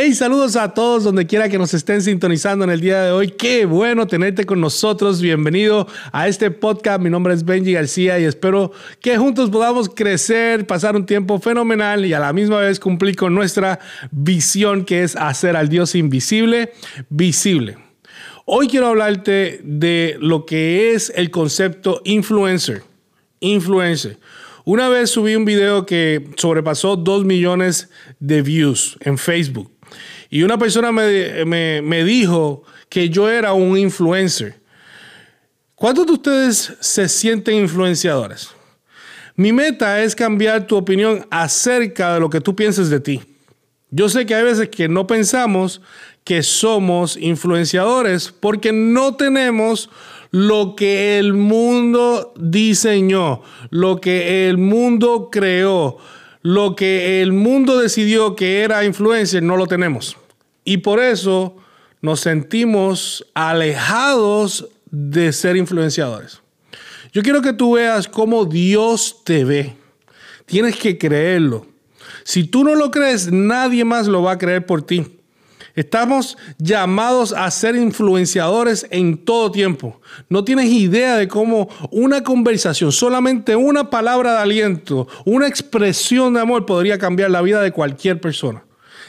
Hey, saludos a todos donde quiera que nos estén sintonizando en el día de hoy. Qué bueno tenerte con nosotros. Bienvenido a este podcast. Mi nombre es Benji García y espero que juntos podamos crecer, pasar un tiempo fenomenal y a la misma vez cumplir con nuestra visión que es hacer al Dios invisible visible. Hoy quiero hablarte de lo que es el concepto influencer. Influencer. Una vez subí un video que sobrepasó 2 millones de views en Facebook. Y una persona me, dijo que yo era un influencer. ¿Cuántos de ustedes se sienten influenciadores? Mi meta es cambiar tu opinión acerca de lo que tú pienses de ti. Yo sé que hay veces que no pensamos que somos influenciadores porque no tenemos lo que el mundo diseñó, lo que el mundo creó, lo que el mundo decidió que era influencer, no lo tenemos. Y por eso nos sentimos alejados de ser influenciadores. Yo quiero que tú veas cómo Dios te ve. Tienes que creerlo. Si tú no lo crees, nadie más lo va a creer por ti. Estamos llamados a ser influenciadores en todo tiempo. No tienes idea de cómo una conversación, solamente una palabra de aliento, una expresión de amor podría cambiar la vida de cualquier persona.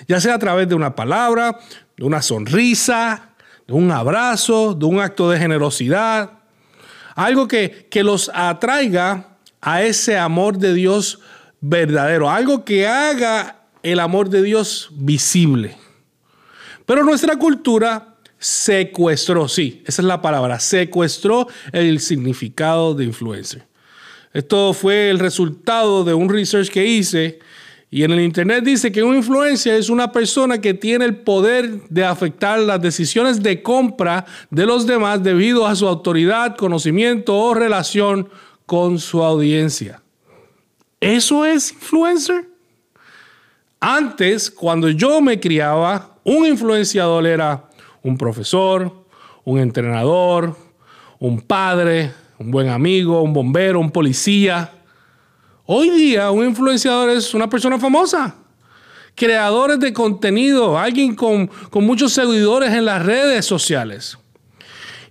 Ya sea a través de una palabra, de una sonrisa, de un abrazo, de un acto de generosidad. Algo que, que los atraiga a ese amor de Dios verdadero. Algo que haga el amor de Dios visible. Pero nuestra cultura secuestró, sí, esa es la palabra, secuestró el significado de influencer. Esto fue el resultado de un research que hice y en el internet dice que un influencer es una persona que tiene el poder de afectar las decisiones de compra de los demás debido a su autoridad, conocimiento o relación con su audiencia. ¿Eso es influencer? Antes, cuando yo me criaba, un influenciador era un profesor, un entrenador, un padre, un buen amigo, un bombero, un policía. Hoy día un influenciador es una persona famosa, creadores de contenido, alguien con, con muchos seguidores en las redes sociales.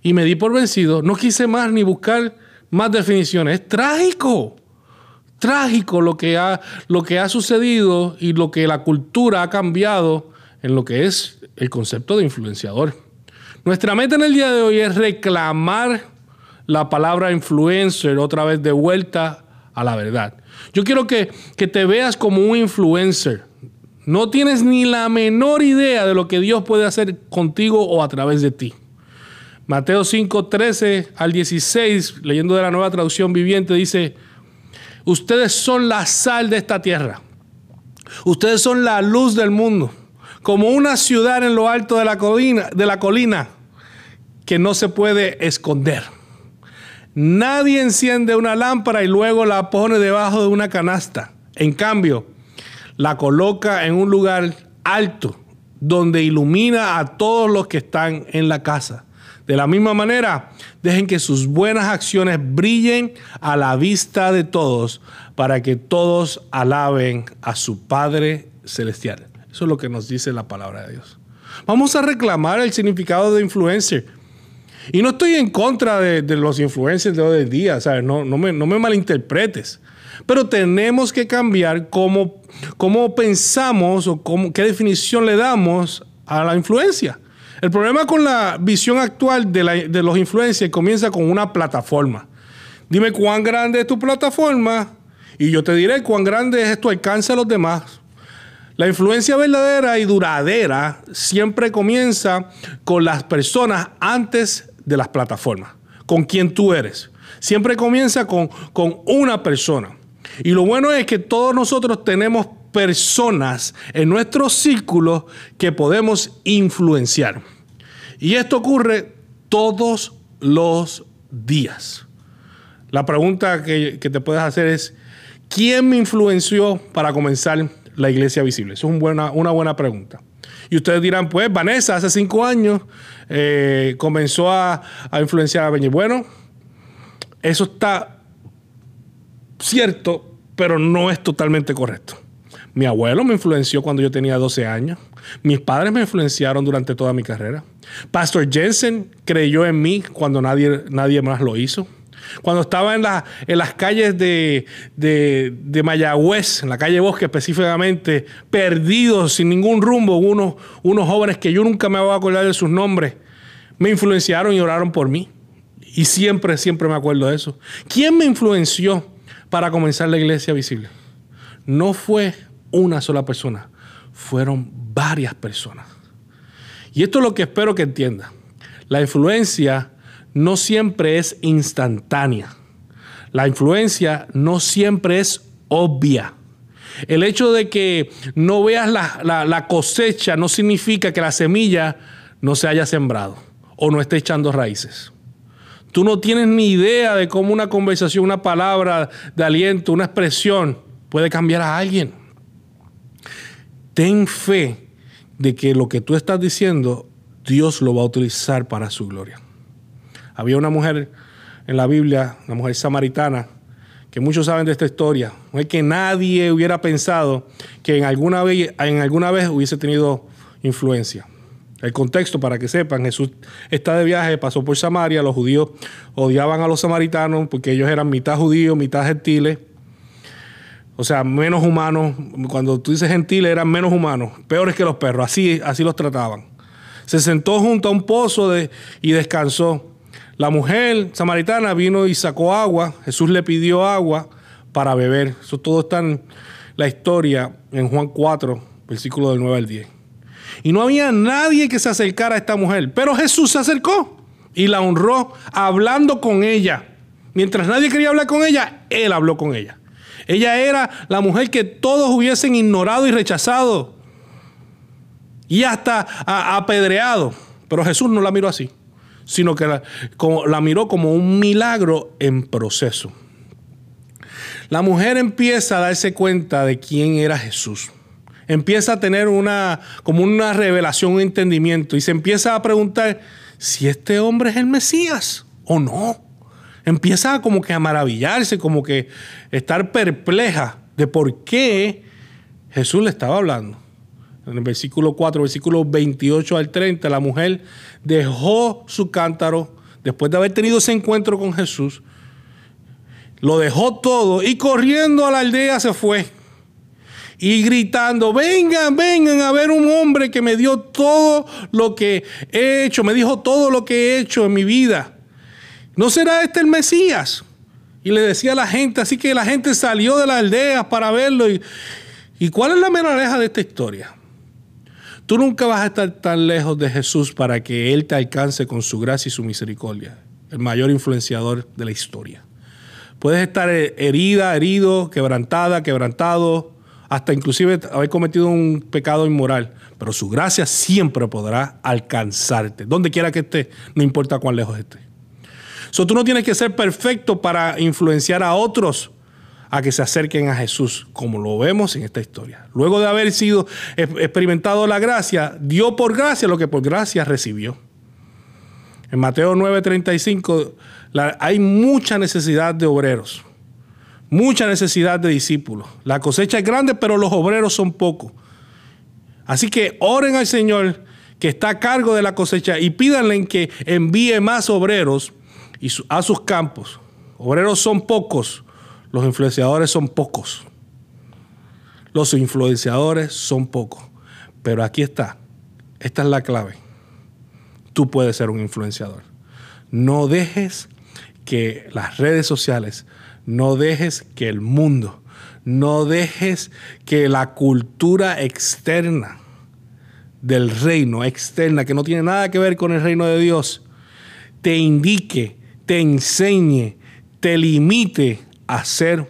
Y me di por vencido, no quise más ni buscar más definiciones. Es trágico trágico lo que, ha, lo que ha sucedido y lo que la cultura ha cambiado en lo que es el concepto de influenciador. Nuestra meta en el día de hoy es reclamar la palabra influencer otra vez de vuelta a la verdad. Yo quiero que, que te veas como un influencer. No tienes ni la menor idea de lo que Dios puede hacer contigo o a través de ti. Mateo 5, 13 al 16, leyendo de la nueva traducción viviente, dice, Ustedes son la sal de esta tierra. Ustedes son la luz del mundo. Como una ciudad en lo alto de la colina, de la colina que no se puede esconder. Nadie enciende una lámpara y luego la pone debajo de una canasta. En cambio, la coloca en un lugar alto donde ilumina a todos los que están en la casa. De la misma manera, dejen que sus buenas acciones brillen a la vista de todos para que todos alaben a su Padre Celestial. Eso es lo que nos dice la palabra de Dios. Vamos a reclamar el significado de influencer. Y no estoy en contra de, los influencers de hoy en día, ¿sabes? No, me, no me malinterpretes. Pero tenemos que cambiar cómo, cómo pensamos o cómo, qué definición le damos a la influencia. El problema con la visión actual de, los influencers comienza con una plataforma. Dime cuán grande es tu plataforma y yo te diré cuán grande es tu alcance a los demás. La influencia verdadera y duradera siempre comienza con las personas antes de las plataformas, con quien tú eres. Siempre comienza con, con una persona. Y lo bueno es que todos nosotros tenemos personas en nuestro círculo que podemos influenciar. Y esto ocurre todos los días. La pregunta que, te puedes hacer es, ¿quién me influenció para comenzar la iglesia visible? Eso es buena, una buena pregunta. Y ustedes dirán, pues Vanessa hace cinco años eh, comenzó a, influenciar a Beñi. Bueno, eso está cierto, pero no es totalmente correcto. Mi abuelo me influenció cuando yo tenía 12 años. Mis padres me influenciaron durante toda mi carrera. Pastor Jensen creyó en mí cuando nadie, nadie más lo hizo. Cuando estaba en, en las calles de, de, Mayagüez, en la calle Bosque específicamente, perdidos, sin ningún rumbo, unos, unos jóvenes que yo nunca me voy a acordar de sus nombres, me influenciaron y oraron por mí. Y siempre, siempre me acuerdo de eso. ¿Quién me influenció para comenzar la iglesia visible? No fue una sola persona, fueron varias personas. Y esto es lo que espero que entienda. La influencia no siempre es instantánea. La influencia no siempre es obvia. El hecho de que no veas la, cosecha no significa que la semilla no se haya sembrado o no esté echando raíces. Tú no tienes ni idea de cómo una conversación, una palabra de aliento, una expresión puede cambiar a alguien. Ten fe de que lo que tú estás diciendo, Dios lo va a utilizar para su gloria. Había una mujer en la Biblia, una mujer samaritana, que muchos saben de esta historia, es que nadie hubiera pensado que en alguna, vez, en alguna vez hubiese tenido influencia. El contexto, para que sepan, Jesús está de viaje, pasó por Samaria, los judíos odiaban a los samaritanos porque ellos eran mitad judíos, mitad gentiles, o sea, menos humanos. Cuando tú dices gentiles, eran menos humanos, peores que los perros, así, así los trataban. Se sentó junto a un pozo de, y descansó. La mujer samaritana vino y sacó agua. Jesús le pidió agua para beber. Eso todo está en la historia en Juan 4, versículo del 9 al 10. Y no había nadie que se acercara a esta mujer. Pero Jesús se acercó y la honró hablando con ella. Mientras nadie quería hablar con ella, él habló con ella. Ella era la mujer que todos hubiesen ignorado y rechazado. Y hasta apedreado. Pero Jesús no la miró así sino que la, miró como un milagro en proceso. La mujer empieza a darse cuenta de quién era Jesús. Empieza a tener una, como una revelación, un entendimiento y se empieza a preguntar si este hombre es el Mesías o no. Empieza como que a maravillarse, como que estar perpleja de por qué Jesús le estaba hablando en el versículo 4, versículo 28 al 30, la mujer dejó su cántaro después de haber tenido ese encuentro con Jesús, lo dejó todo y corriendo a la aldea se fue. Y gritando, vengan, vengan a ver un hombre que me dio todo lo que he hecho, me dijo todo lo que he hecho en mi vida. ¿No será este el Mesías? Y le decía a la gente, así que la gente salió de la aldea para verlo. ¿Y, ¿y cuál es la moraleja de esta historia? Tú nunca vas a estar tan lejos de Jesús para que Él te alcance con su gracia y su misericordia, el mayor influenciador de la historia. Puedes estar herida, herido, quebrantada, quebrantado, hasta inclusive haber cometido un pecado inmoral, pero su gracia siempre podrá alcanzarte, donde quiera que esté, no importa cuán lejos esté. So, tú no tienes que ser perfecto para influenciar a otros a que se acerquen a Jesús, como lo vemos en esta historia. Luego de haber sido experimentado la gracia, dio por gracia lo que por gracia recibió. En Mateo 9:35 hay mucha necesidad de obreros, mucha necesidad de discípulos. La cosecha es grande, pero los obreros son pocos. Así que oren al Señor que está a cargo de la cosecha y pídanle que envíe más obreros a sus campos. Obreros son pocos, los influenciadores son pocos. Los influenciadores son pocos. Pero aquí está. Esta es la clave. Tú puedes ser un influenciador. No dejes que las redes sociales, no dejes que el mundo, no dejes que la cultura externa del reino, externa, que no tiene nada que ver con el reino de Dios, te indique, te enseñe, te limite a ser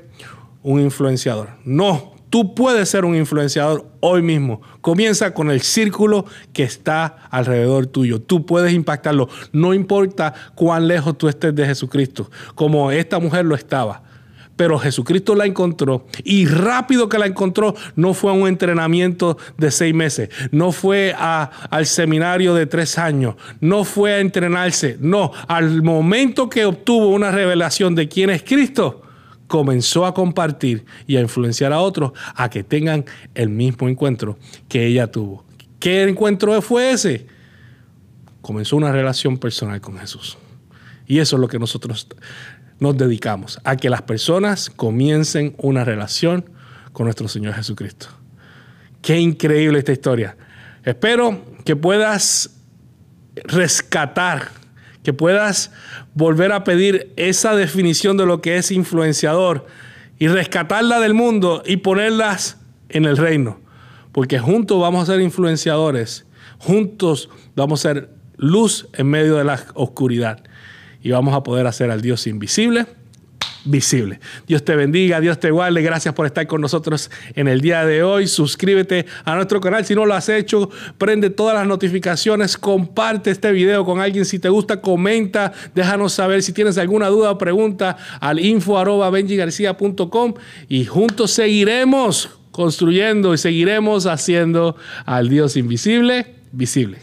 un influenciador. No, tú puedes ser un influenciador hoy mismo. Comienza con el círculo que está alrededor tuyo. Tú puedes impactarlo. No importa cuán lejos tú estés de Jesucristo, como esta mujer lo estaba. Pero Jesucristo la encontró y rápido que la encontró no fue a un entrenamiento de seis meses, no fue al seminario de tres años, no fue a entrenarse, no, al momento que obtuvo una revelación de quién es Cristo, comenzó a compartir y a influenciar a otros a que tengan el mismo encuentro que ella tuvo. ¿Qué encuentro fue ese? Comenzó una relación personal con Jesús. Y eso es lo que nosotros nos dedicamos, a que las personas comiencen una relación con nuestro Señor Jesucristo. Qué increíble esta historia. Espero que puedas rescatar, que puedas volver a pedir esa definición de lo que es influenciador y rescatarla del mundo y ponerlas en el reino. Porque juntos vamos a ser influenciadores, juntos vamos a ser luz en medio de la oscuridad y vamos a poder hacer al Dios invisible visible. Dios te bendiga, Dios te guarde. Gracias por estar con nosotros en el día de hoy. Suscríbete a nuestro canal si no lo has hecho. Prende todas las notificaciones. Comparte este video con alguien. Si te gusta, comenta. Déjanos saber si tienes alguna duda o pregunta al info y juntos seguiremos construyendo y seguiremos haciendo al Dios invisible visible.